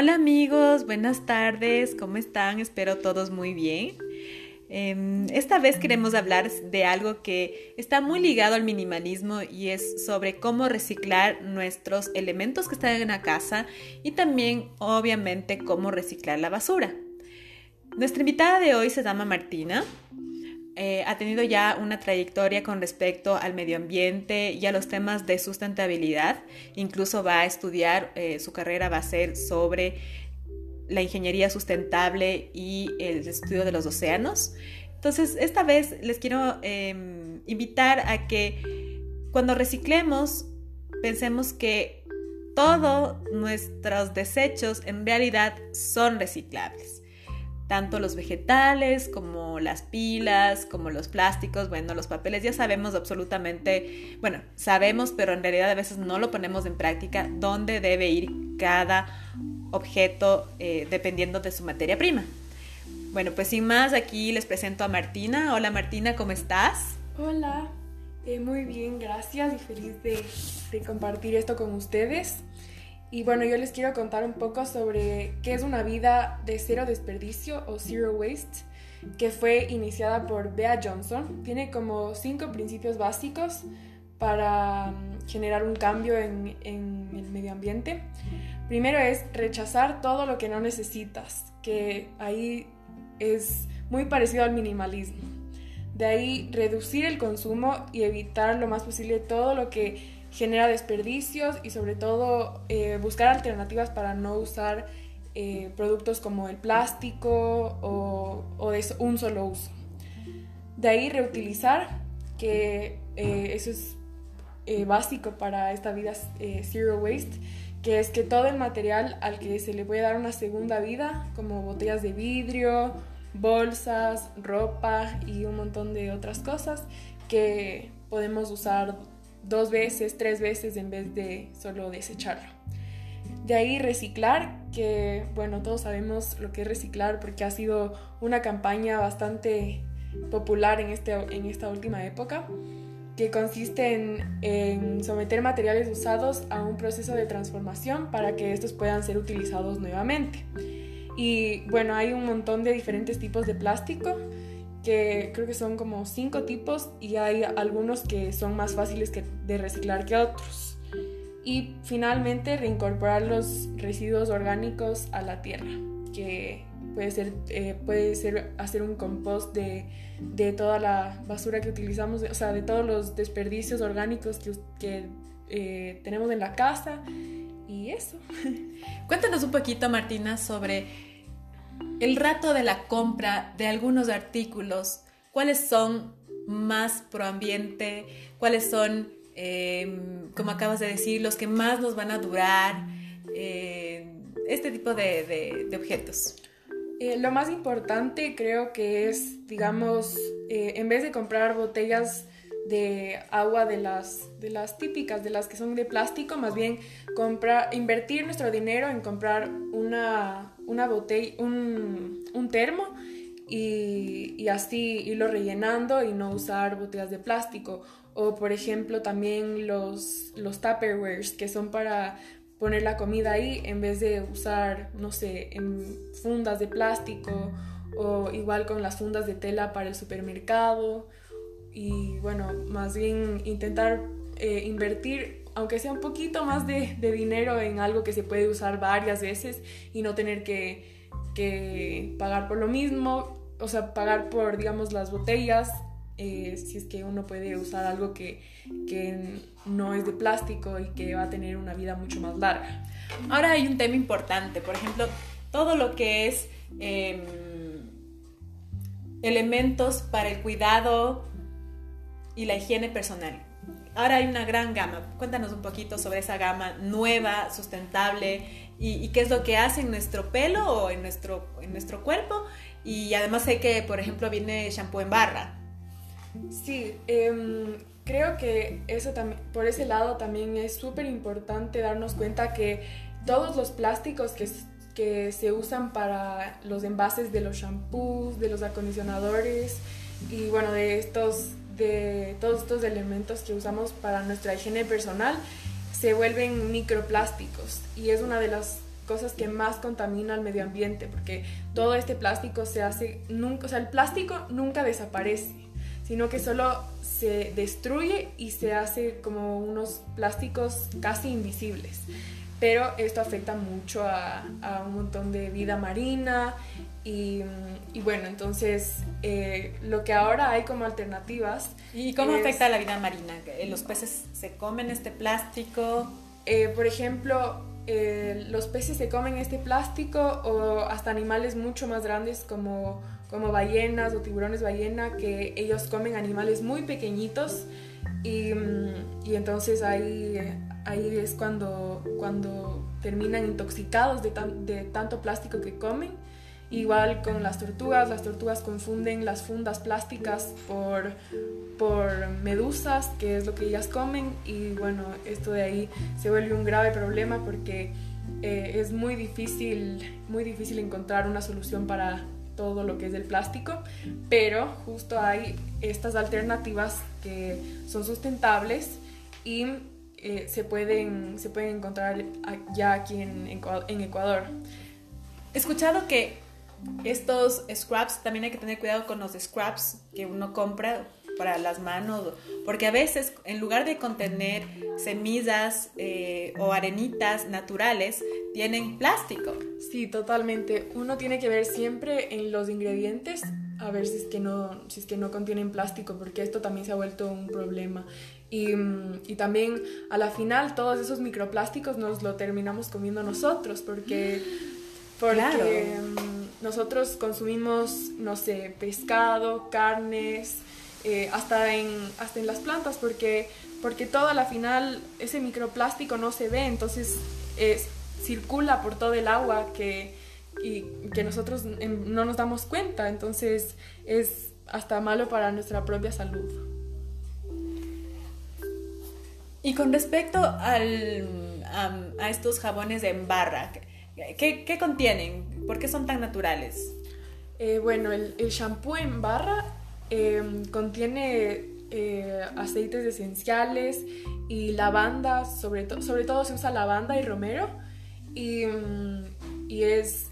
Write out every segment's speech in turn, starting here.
Hola amigos, buenas tardes, ¿cómo están? Espero todos muy bien. Em, esta vez queremos hablar de algo que está muy ligado al minimalismo y es sobre cómo reciclar nuestros elementos que están en la casa y también obviamente cómo reciclar la basura. Nuestra invitada de hoy se llama Martina. Eh, ha tenido ya una trayectoria con respecto al medio ambiente y a los temas de sustentabilidad. Incluso va a estudiar, eh, su carrera va a ser sobre la ingeniería sustentable y el estudio de los océanos. Entonces, esta vez les quiero em, invitar a que cuando reciclemos, pensemos que todos nuestros desechos en realidad son reciclables tanto los vegetales como las pilas, como los plásticos, bueno, los papeles, ya sabemos absolutamente, bueno, sabemos, pero en realidad a veces no lo ponemos en práctica, dónde debe ir cada objeto eh, dependiendo de su materia prima. Bueno, pues sin más, aquí les presento a Martina. Hola Martina, ¿cómo estás? Hola, eh, muy bien, gracias y feliz de, de compartir esto con ustedes. Y bueno, yo les quiero contar un poco sobre qué es una vida de cero desperdicio o zero waste, que fue iniciada por Bea Johnson. Tiene como cinco principios básicos para mm, generar un cambio en, en el medio ambiente. Primero es rechazar todo lo que no necesitas, que ahí es muy parecido al minimalismo. De ahí reducir el consumo y evitar lo más posible todo lo que genera desperdicios y sobre todo eh, buscar alternativas para no usar eh, productos como el plástico o, de un solo uso. De ahí reutilizar, que eh, eso es básico para esta vida zero waste, que es que todo el material al que se le puede dar una segunda vida, como botellas de vidrio, bolsas, ropa y un montón de otras cosas que podemos usar dos veces, tres veces en vez de solo desecharlo. De ahí reciclar, que bueno, todos sabemos lo que es reciclar porque ha sido una campaña bastante popular en, este, en esta última época, que consiste en, en someter materiales usados a un proceso de transformación para que estos puedan ser utilizados nuevamente. Y bueno, hay un montón de diferentes tipos de plástico que creo que son como cinco tipos y hay algunos que son más fáciles de reciclar que otros. Y finalmente reincorporar los residuos orgánicos a la tierra, que puede ser, eh, puede ser hacer un compost de, de, toda la basura que utilizamos, o sea, de todos los desperdicios orgánicos que, que eh, tenemos en la casa y eso. Cuéntanos un poquito, Martina, sobre el rato de la compra de algunos artículos, cuáles son más proambiente, cuáles son, em, como acabas de decir, los que más nos van a durar, em, este tipo de, objetos. Eh, lo más importante creo que es, digamos, eh, en vez de comprar botellas de agua de las, típicas, de las que son de plástico, más bien invertir nuestro dinero en comprar una, una botella, un, un termo y, y, así irlo rellenando y no usar botellas de plástico. O por ejemplo también los, los Tupperwares que son para poner la comida ahí en vez de usar, no sé, en fundas de plástico o igual con las fundas de tela para el supermercado y bueno, más bien intentar eh, invertir, aunque sea un poquito más de, dinero en algo que se puede usar varias veces y no tener que, pagar por lo mismo, o sea, pagar por, digamos, las botellas, eh, si es que uno puede usar algo que, no es de plástico y que va a tener una vida mucho más larga. Ahora hay un tema importante, por ejemplo, todo lo que es eh, elementos para el cuidado y la higiene personal. Ahora hay una gran gama. Cuéntanos un poquito sobre esa gama nueva, sustentable y, qué es lo que hace en nuestro pelo o en nuestro, en nuestro cuerpo. Y además sé que, por ejemplo, viene shampoo en barra. Sí, em, creo que eso por ese lado también es súper importante darnos cuenta que todos los plásticos que, que se usan para los envases de los shampoos, de los acondicionadores y bueno, de estos de todos estos elementos que usamos para nuestra higiene personal se vuelven microplásticos y es una de las cosas que más contaminan al medio ambiente, porque todo este plástico se hace, nunca, o sea, el plástico nunca desaparece, sino que solo se destruye y se hace como unos plásticos casi invisibles. Pero esto afecta mucho a, a un montón de vida marina y, y bueno, entonces eh, lo que ahora hay como alternativas. ¿Y cómo afecta a la vida marina? ¿Los peces se comen este plástico? Eh, por ejemplo, eh, los peces se comen este plástico o hasta animales mucho más grandes como, como ballenas o tiburones ballena que ellos comen animales muy pequeñitos y, y entonces ahí, ahí es cuando, cuando terminan intoxicados de, tan, de tanto plástico que comen. Igual con las tortugas, las tortugas confunden las fundas plásticas por, por medusas, que es lo que ellas comen, y bueno, esto de ahí se vuelve un grave problema porque eh, es muy difícil, muy difícil encontrar una solución para todo lo que es el plástico, pero justo hay estas alternativas que son sustentables y eh, se, pueden, se pueden encontrar ya aquí en, Ecuador. He escuchado que estos scraps, también hay que tener cuidado con los scraps que uno compra para las manos, porque a veces en lugar de contener semillas eh, o arenitas naturales, tienen plástico. Sí, totalmente. Uno tiene que ver siempre en los ingredientes a ver si es que no, si es que no contienen plástico, porque esto también se ha vuelto un problema. Y, y, también a la final todos esos microplásticos nos lo terminamos comiendo nosotros, porque, porque claro. Mm, nosotros consumimos, no sé, pescado, carnes, eh, hasta, en, hasta en las plantas, porque, porque todo a la final ese microplástico no se ve, entonces es, circula por todo el agua que, y que nosotros no nos damos cuenta, entonces es hasta malo para nuestra propia salud. Y con respecto al, a, a estos jabones en barra, ¿qué, ¿qué, contienen? ¿Por qué son tan naturales? Eh, bueno, el, el shampoo en barra eh, contiene eh, aceites esenciales y lavanda, sobre, to sobre todo se usa lavanda y romero y, y es,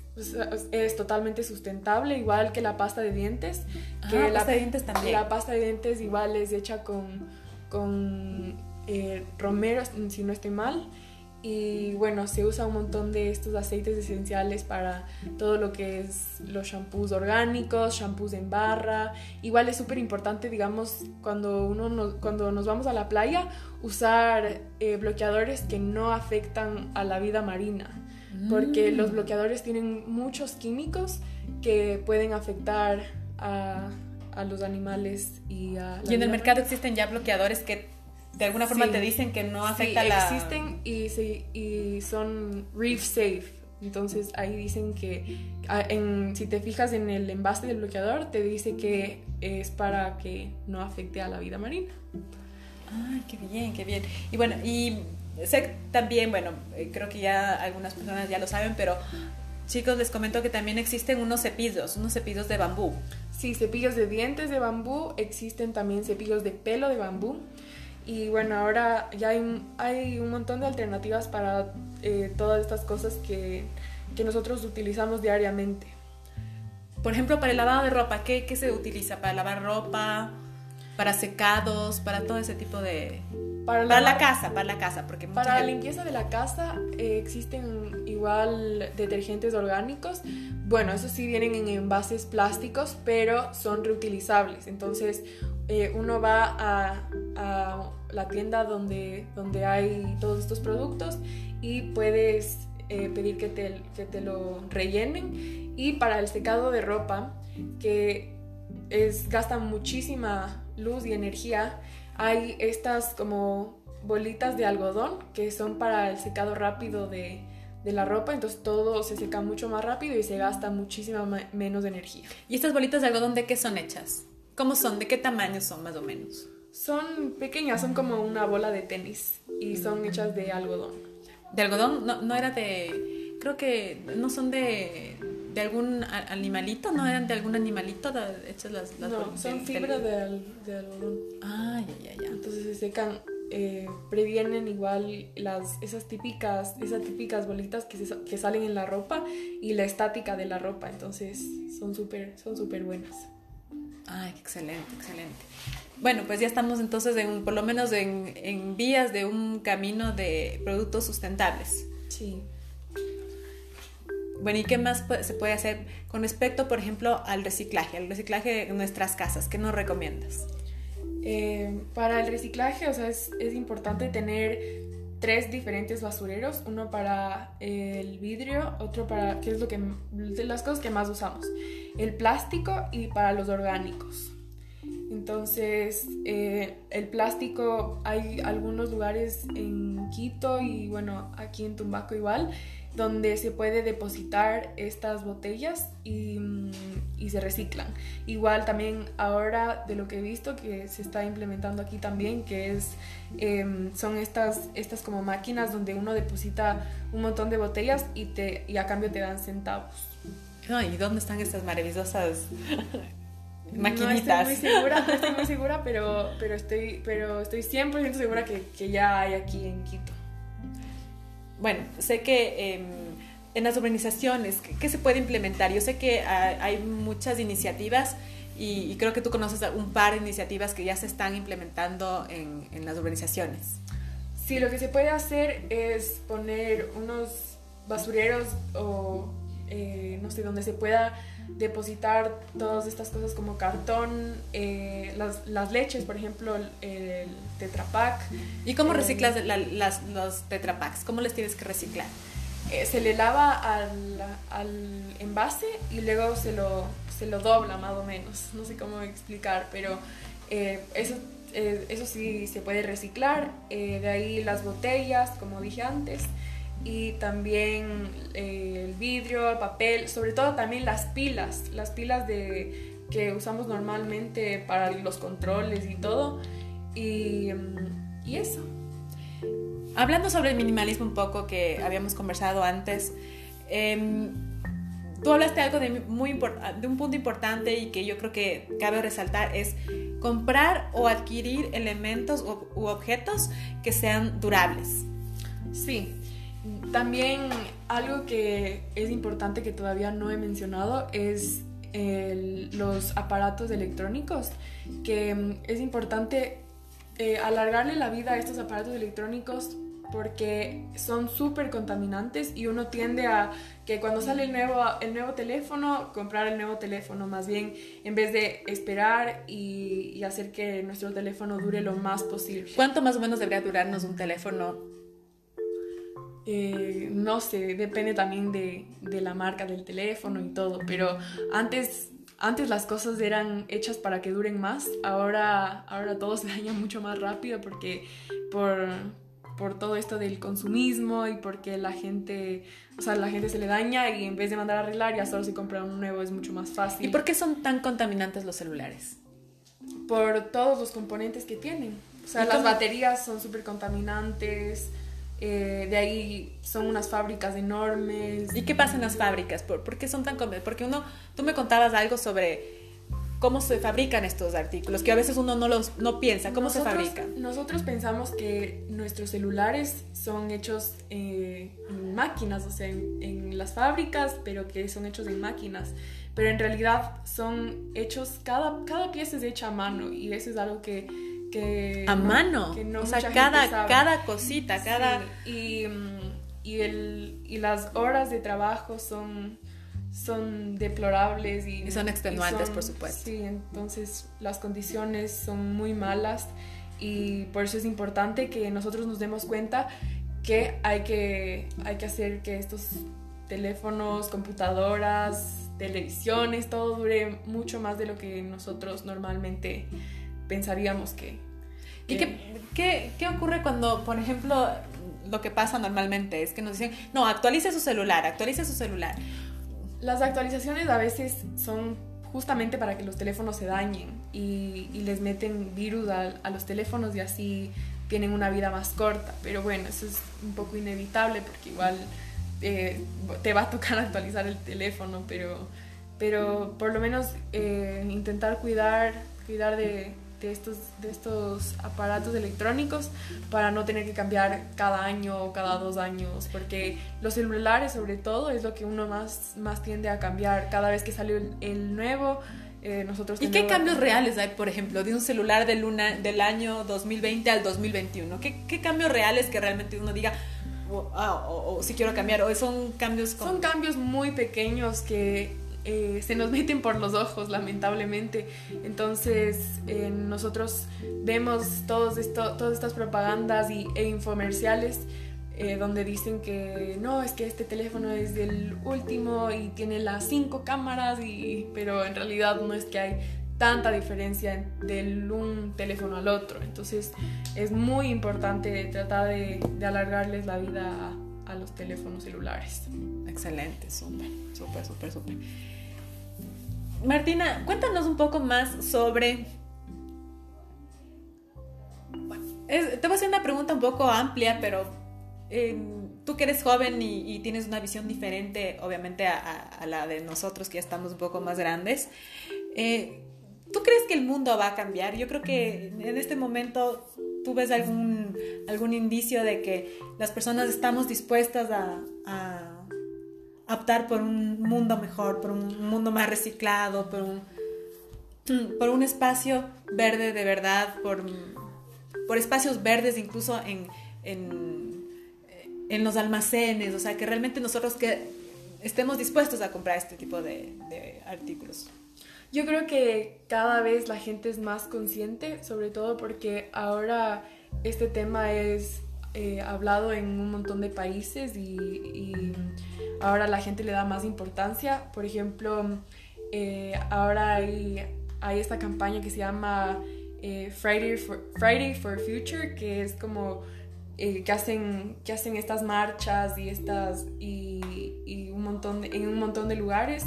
es totalmente sustentable, igual que la pasta de dientes. Ah, que la pasta de dientes también. La pasta de dientes igual es hecha con, con eh, romero, si no estoy mal y bueno, se usa un montón de estos aceites esenciales para todo lo que es los shampoos orgánicos, shampoos en barra. Igual es súper importante, digamos, cuando, uno nos, cuando nos vamos a la playa, usar eh, bloqueadores que no afectan a la vida marina. Porque mm. los bloqueadores tienen muchos químicos que pueden afectar a, a los animales y a... y en el mercado existen ya bloqueadores que de alguna forma te dicen que no afecta sí, la... existen y, sí, y son reef safe. Entonces ahí dicen que en, si te fijas en el envase del bloqueador, te dice que es para que no afecte a la vida marina. Ay, qué bien, qué bien. Y bueno, y sé también, bueno, eh, creo que ya algunas personas ya lo saben, pero chicos, les comento que también existen unos cepillos, unos cepillos de bambú. Sí, cepillos de dientes de bambú, existen también cepillos de pelo de bambú. Y bueno, ahora ya hay, hay un montón de alternativas para eh, todas estas cosas que, que, nosotros utilizamos diariamente. Por ejemplo, para el lavado de ropa, ¿qué, ¿qué, se utiliza? ¿Para lavar ropa? ¿Para secados? ¿Para todo ese tipo de...? Para, para la casa, para la casa, porque Para gente... la limpieza de la casa eh, existen igual detergentes orgánicos. Bueno, esos sí vienen en envases plásticos, pero son reutilizables. Entonces, eh, uno va a, a la tienda donde, donde hay todos estos productos y puedes eh, pedir que te, que te lo rellenen. Y para el secado de ropa, que es, gasta muchísima luz y energía, hay estas como bolitas de algodón que son para el secado rápido de, de la ropa, entonces todo se seca mucho más rápido y se gasta muchísima menos energía. ¿Y estas bolitas de algodón de qué son hechas? ¿Cómo son? ¿De qué tamaño son más o menos? Son pequeñas, son como una bola de tenis y son hechas de algodón. ¿De algodón? No, no era de... Creo que no son de, de algún animalito, ¿no? ¿Eran de algún animalito hechas las, las No, son fibra de, de, algodón. Ah, ya, ya, ya. Entonces se secan eh, previenen igual las, esas, típicas, esas típicas bolitas que, que salen en la ropa y la estática de la ropa. Entonces son súper son super buenas. Ay, excelente, excelente. Bueno, pues ya estamos entonces en, por lo menos en, en vías de un camino de productos sustentables. Sí. Bueno, ¿y qué más se puede hacer con respecto, por ejemplo, al reciclaje, al reciclaje en nuestras casas? ¿Qué nos recomiendas? Eh, para el reciclaje, o sea, es, es, importante tener tres diferentes basureros, uno para el vidrio, otro para, ¿qué es lo que, de las cosas que más usamos, el plástico y para los orgánicos. Entonces, eh, el plástico, hay algunos lugares en Quito y bueno, aquí en Tumbaco igual, donde se puede depositar estas botellas y, mm, se reciclan. Igual también ahora de lo que he visto que se está implementando aquí también, que es, em, son estas, estas como máquinas donde uno deposita un montón de botellas y, y a cambio te dan centavos. ¿Y dónde están estas maravillosas maquinitas? No estoy muy segura, no estoy muy segura, pero, pero, estoy, pero estoy 100% segura que, que ya hay aquí en Quito bueno, sé que em, en las urbanizaciones, ¿qué, se puede implementar? Yo sé que hay muchas iniciativas y, creo que tú conoces un par de iniciativas que ya se están implementando en, en las urbanizaciones. Sí, lo que se puede hacer es poner unos basureros o eh, no sé, donde se pueda depositar todas estas cosas como cartón, eh, las, las, leches, por ejemplo, el, el Tetra Pak. ¿Y cómo eh, reciclas las, los Tetra Paks? ¿Cómo les tienes que reciclar? Eh, se le lava al, al, envase y luego se lo, se lo dobla más o menos. No sé cómo explicar, pero eso, eso sí se puede reciclar. de ahí las botellas, como dije antes y también eh, el vidrio, el papel, sobre todo también las pilas, las pilas de, que usamos normalmente para los controles y todo. Y, y eso. Hablando sobre el minimalismo un poco que habíamos conversado antes, eh, tú hablaste algo de, muy de un punto importante y que yo creo que cabe resaltar es comprar o adquirir elementos u objetos que sean durables. Sí, también algo que es importante que todavía no he mencionado es los aparatos electrónicos, que mm, es importante eh, alargarle la vida a estos aparatos electrónicos porque son súper contaminantes y uno tiende a que cuando sale el nuevo, el nuevo teléfono, comprar el nuevo teléfono, más bien en vez de esperar y, y hacer que nuestro teléfono dure lo más posible. ¿Cuánto más o menos debería durarnos un teléfono eh, no sé, depende también de, de, la marca del teléfono y todo, pero antes, antes las cosas eran hechas para que duren más, ahora, ahora todo se daña mucho más rápido porque por, por todo esto del consumismo y porque la gente, o sea, la gente se le daña y en vez de mandar a arreglar ya solo se compra uno nuevo, es mucho más fácil. ¿Y por qué son tan contaminantes los celulares? Por todos los componentes que tienen. O sea, las baterías son súper contaminantes, eh, de ahí son unas fábricas enormes. ¿Y qué pasa en las fábricas? ¿Por, por qué son tan Porque uno, tú me contabas algo sobre cómo se fabrican estos artículos, que a veces uno no los no piensa, ¿cómo se fabrican? Nosotros pensamos que nuestros celulares son hechos eh, en máquinas, o sea, en, en, las fábricas, pero que son hechos en máquinas. Pero en realidad son hechos, cada, cada pieza es hecha a mano y eso es algo que que a mano. o sea cada cada cosita cada y, y, el, y las horas de trabajo son son deplorables y, son extenuantes por supuesto. Sí entonces las condiciones son muy malas y por eso es importante que nosotros nos demos cuenta que hay que hay que hacer que estos teléfonos computadoras televisiones todo dure mucho más de lo que nosotros normalmente pensaríamos que... ¿Y qué, qué, qué, ocurre cuando, por ejemplo, lo que pasa normalmente es que nos dicen, no, actualice su celular, actualice su celular? Las actualizaciones a veces son justamente para que los teléfonos se dañen y, y les meten virus a, a, los teléfonos y así tienen una vida más corta. Pero bueno, eso es un poco inevitable porque igual eh, te va a tocar actualizar el teléfono, pero, pero por lo menos eh, intentar cuidar, cuidar de, de, estos, de estos aparatos electrónicos para no tener que cambiar cada año o cada dos años, porque los celulares sobre todo es lo que uno más, más tiende a cambiar cada vez que sale el, nuevo. Eh, nosotros ¿Y qué cambios reales hay, por ejemplo, de un celular del, del año 2020 al 2021? ¿Qué, ¿Qué cambios reales que realmente uno diga, ah, o, si quiero cambiar, o son cambios... Son cambios muy pequeños que eh, se nos meten por los ojos, lamentablemente. Entonces, eh, nosotros vemos todos esto, todas estas propagandas y, e infomerciales eh, donde dicen que no, es que este teléfono es del último y tiene las cinco cámaras, y, pero en realidad no es que hay tanta diferencia de un teléfono al otro. Entonces, es muy importante tratar de, alargarles la vida a, a los teléfonos celulares. Excelente, súper, súper, súper, súper. Martina, cuéntanos un poco más sobre... te voy a hacer una pregunta un poco amplia, pero em, tú que eres joven y, tienes una visión diferente, obviamente, a, la de nosotros que ya estamos un poco más grandes, eh, ¿tú crees que el mundo va a cambiar? Yo creo que en este momento tú ves algún, algún indicio de que las personas estamos dispuestas a optar por un mundo mejor, por un mundo más reciclado, por un, por un espacio verde de verdad, por, por espacios verdes incluso en, en, en, los almacenes, o sea, que realmente nosotros que estemos dispuestos a comprar este tipo de, de artículos. Yo creo que cada vez la gente es más consciente, sobre todo porque ahora este tema es eh, hablado en un montón de países y, ahora la gente le da más importancia. Por ejemplo, eh, ahora hay, hay, esta campaña que se llama eh, Friday, for, Friday for Future, que es como que, hacen, que hacen estas marchas y, estas, y, un montón en un montón de lugares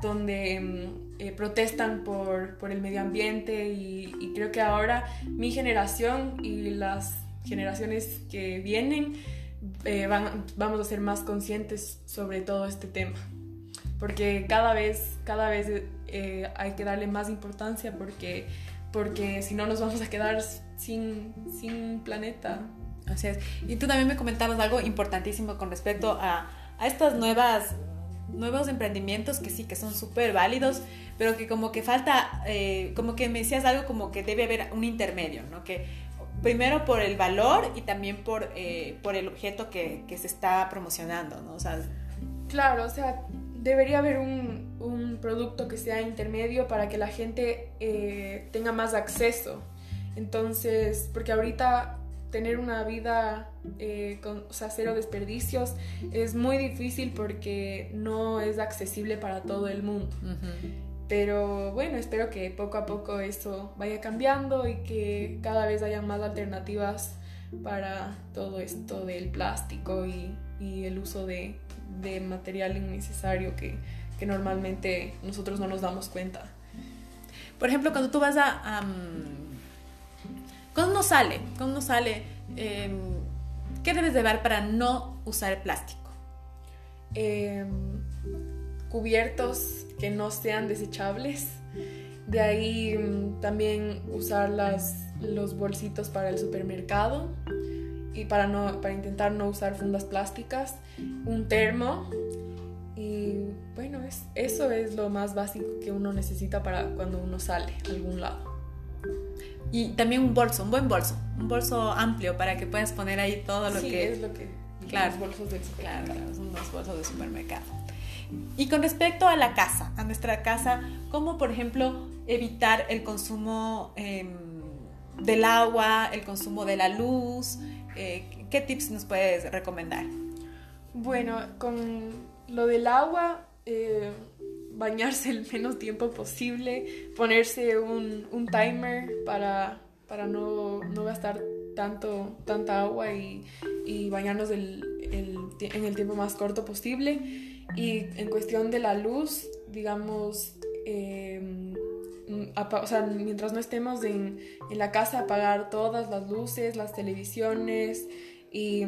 donde mm, protestan por, por, el medio ambiente y, y creo que ahora mi generación y las generaciones que vienen eh, vamos a ser más conscientes sobre todo este tema. Porque cada vez, cada vez eh, hay que darle más importancia porque, porque si no nos vamos a quedar sin, sin planeta. Así es. Y tú también me comentabas algo importantísimo con respecto a, a estas nuevas nuevos emprendimientos que sí, que son súper válidos, pero que como que falta, eh, como que me decías algo como que debe haber un intermedio, ¿no? Que primero por el valor y también por, eh, por el objeto que, que, se está promocionando, ¿no? O sea, claro, o sea, debería haber un, un producto que sea intermedio para que la gente eh, tenga más acceso. Entonces, porque ahorita tener una vida eh, con o sea, cero desperdicios es muy difícil porque no es accesible para todo el mundo. Pero bueno, espero que poco a poco eso vaya cambiando y que cada vez haya más alternativas para todo esto del plástico y, el uso de, material innecesario que, normalmente nosotros no nos damos cuenta. Por ejemplo, cuando tú vas a... cuando uno sale, cuando uno sale, em, ¿qué debes llevar para no usar plástico? Em, cubiertos que no sean desechables. De ahí mm, también usar las, los bolsitos para el supermercado y para, no, para intentar no usar fundas plásticas, un termo y bueno, es, eso es lo más básico que uno necesita para cuando uno sale a algún lado. Y también un bolso, un buen bolso, un bolso amplio para que puedas poner ahí todo lo que... es lo que... Claro, los bolsos del supermercado. Claro, son los bolsos de supermercado. Y con respecto a la casa, a nuestra casa, ¿cómo, por ejemplo, evitar el consumo em, del agua, el consumo de la luz? Eh, ¿Qué tips nos puedes recomendar? Bueno, con lo del agua, eh, bañarse el menos tiempo posible, ponerse un, timer para, para no, no, gastar tanto, tanta agua y, y bañarnos en el tiempo más corto posible y en cuestión de la luz, digamos, em, o sea, mientras no estemos en, en, la casa, apagar todas las luces, las televisiones y,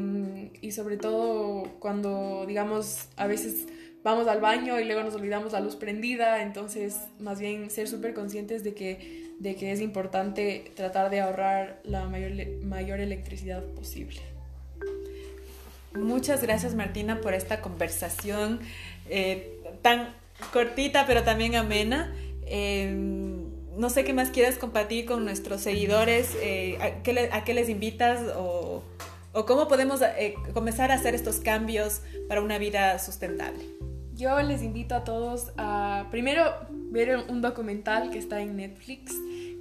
y, sobre todo cuando, digamos, a veces vamos al baño y luego nos olvidamos la luz prendida, entonces más bien ser súper conscientes de que, de que es importante tratar de ahorrar la mayor, mayor electricidad posible. Muchas gracias Martina por esta conversación eh, tan cortita pero también amena. Em, no sé qué más quieras compartir con nuestros seguidores, eh, a, qué les invitas o, o cómo podemos eh, comenzar a hacer estos cambios para una vida sustentable. Yo les invito a todos a primero ver un documental que está en Netflix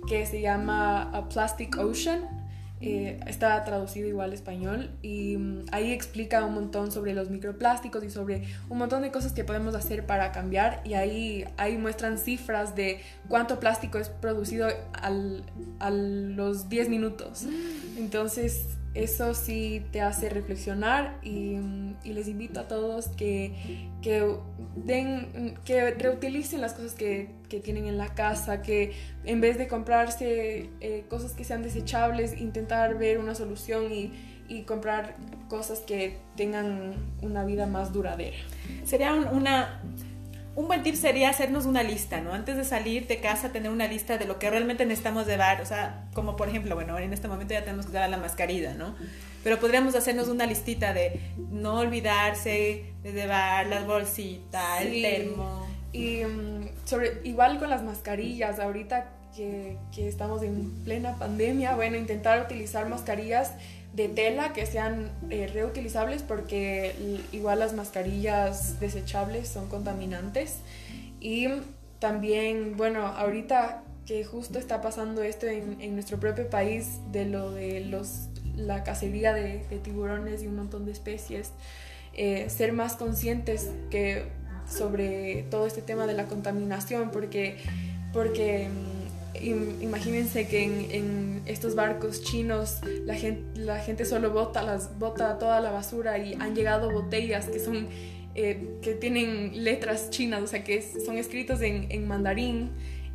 que se llama A Plastic Ocean eh, está traducido igual al español y mm, ahí explica un montón sobre los microplásticos y sobre un montón de cosas que podemos hacer para cambiar y ahí, ahí muestran cifras de cuánto plástico es producido al, a los 10 minutos. Mm. Entonces eso sí te hace reflexionar y, les invito a todos que, que, den, que reutilicen las cosas que, tienen en la casa, que en vez de comprarse eh, cosas que sean desechables, intentar ver una solución y, y comprar cosas que tengan una vida más duradera. Sería una un buen tip sería hacernos una lista, ¿no? Antes de salir de casa, tener una lista de lo que realmente necesitamos llevar. O sea, como por ejemplo, bueno, en este momento ya tenemos que llevar la mascarilla, ¿no? Pero podríamos hacernos una listita de no olvidarse de llevar las bolsitas, el termo. Y mm, sobre, igual con las mascarillas, ahorita que, que estamos en plena pandemia, bueno, intentar utilizar mascarillas de tela que sean eh, reutilizables porque igual las mascarillas desechables son contaminantes. Y también bueno ahorita que justo está pasando esto en, nuestro propio país de lo de los la cacería de, tiburones y un montón de especies eh, ser más conscientes que sobre todo este tema de la contaminación porque porque mm, imagínense que en, estos barcos chinos la gente, la gente solo bota, las, bota toda la basura y han llegado botellas que son eh, que tienen letras chinas, o sea que son escritos en, mandarín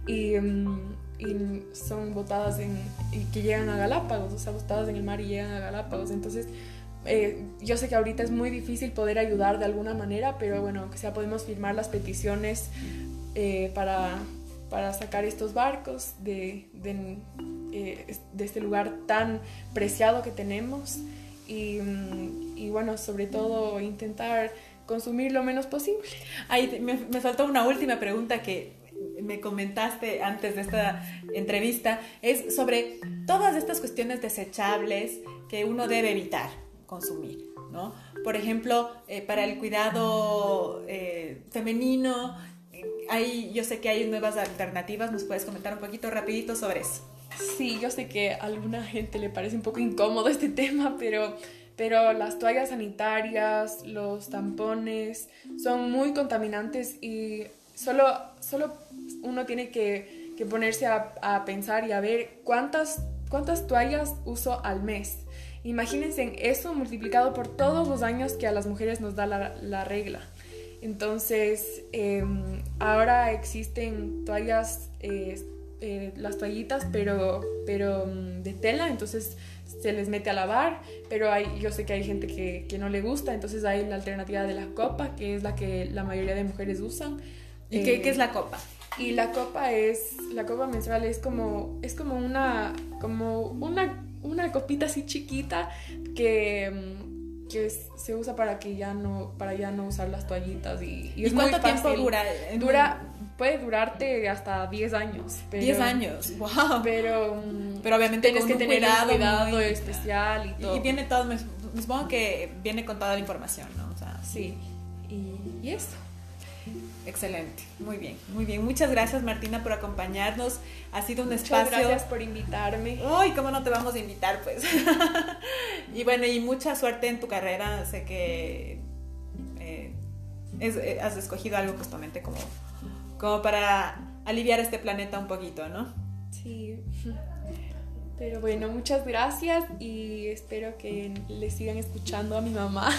y, mm, y, son botadas en, que llegan a Galápagos, o sea, botadas en el mar y llegan a Galápagos. Entonces, eh, yo sé que ahorita es muy difícil poder ayudar de alguna manera, pero bueno, aunque sea podemos firmar las peticiones eh, para para sacar estos barcos de, de, eh, de, este lugar tan preciado que tenemos. Y, mm, y, bueno, sobre todo intentar consumir lo menos posible. Ay, me, me faltó una última pregunta que me comentaste antes de esta entrevista, es sobre todas estas cuestiones desechables que uno debe evitar consumir, ¿no? Por ejemplo, eh, para el cuidado eh, femenino, hay, yo sé que hay nuevas alternativas, ¿nos puedes comentar un poquito rapidito sobre eso? Sí, yo sé que a alguna gente le parece un poco incómodo este tema, pero, pero las toallas sanitarias, los tampones son muy contaminantes y solo, solo uno tiene que, que ponerse a, a, pensar y a ver cuántas, cuántas toallas uso al mes. Imagínense eso multiplicado por todos los años que a las mujeres nos da la, la regla. Entonces, em, ahora existen toallas, eh, eh, las toallitas, pero, pero mm, de tela, entonces se les mete a lavar, pero hay, yo sé que hay gente que, que, no le gusta, entonces hay la alternativa de la copa, que es la que la mayoría de mujeres usan. ¿Y qué, qué, es la copa? Y la copa es, la copa menstrual es como, es como una, como una, una copita así chiquita que mm, que se usa para que ya no para ya no usar las toallitas y, y, cuánto tiempo dura? Dura puede durarte hasta 10 años. 10 años, wow. Pero, mm, pero obviamente tienes que tener cuidado, un cuidado especial y todo. Y viene todo, me, supongo que viene con toda la información, ¿no? O sea, sí. Y, y eso. Excelente, muy bien, muy bien. Muchas gracias Martina por acompañarnos. Ha sido un espacio. Muchas gracias por invitarme. Uy, ¿cómo no te vamos a invitar, pues? y bueno, y mucha suerte en tu carrera. Sé que eh, eh, has escogido algo justamente como, como para aliviar este planeta un poquito, ¿no? Sí. Pero bueno, muchas gracias y espero que le sigan escuchando a mi mamá.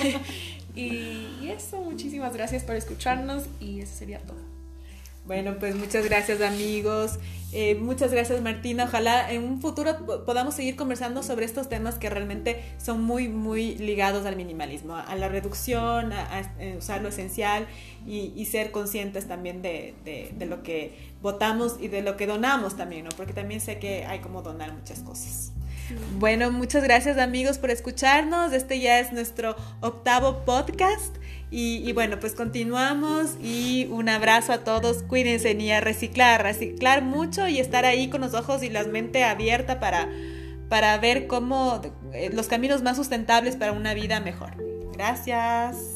y, eso, muchísimas gracias por escucharnos y eso sería todo. Bueno, pues muchas gracias amigos. Eh, muchas gracias Martina. Ojalá en un futuro podamos seguir conversando sobre estos temas que realmente son muy, muy ligados al minimalismo, a la reducción, a, usar lo esencial y, ser conscientes también de, de, lo que votamos y de lo que donamos también, ¿no? Porque también sé que hay como donar muchas cosas. Bueno, muchas gracias amigos por escucharnos. Este ya es nuestro octavo podcast. Y, bueno, pues continuamos y un abrazo a todos. Cuídense ni a reciclar, reciclar mucho y estar ahí con los ojos y la mente abierta para, para ver cómo eh, los caminos más sustentables para una vida mejor. Gracias.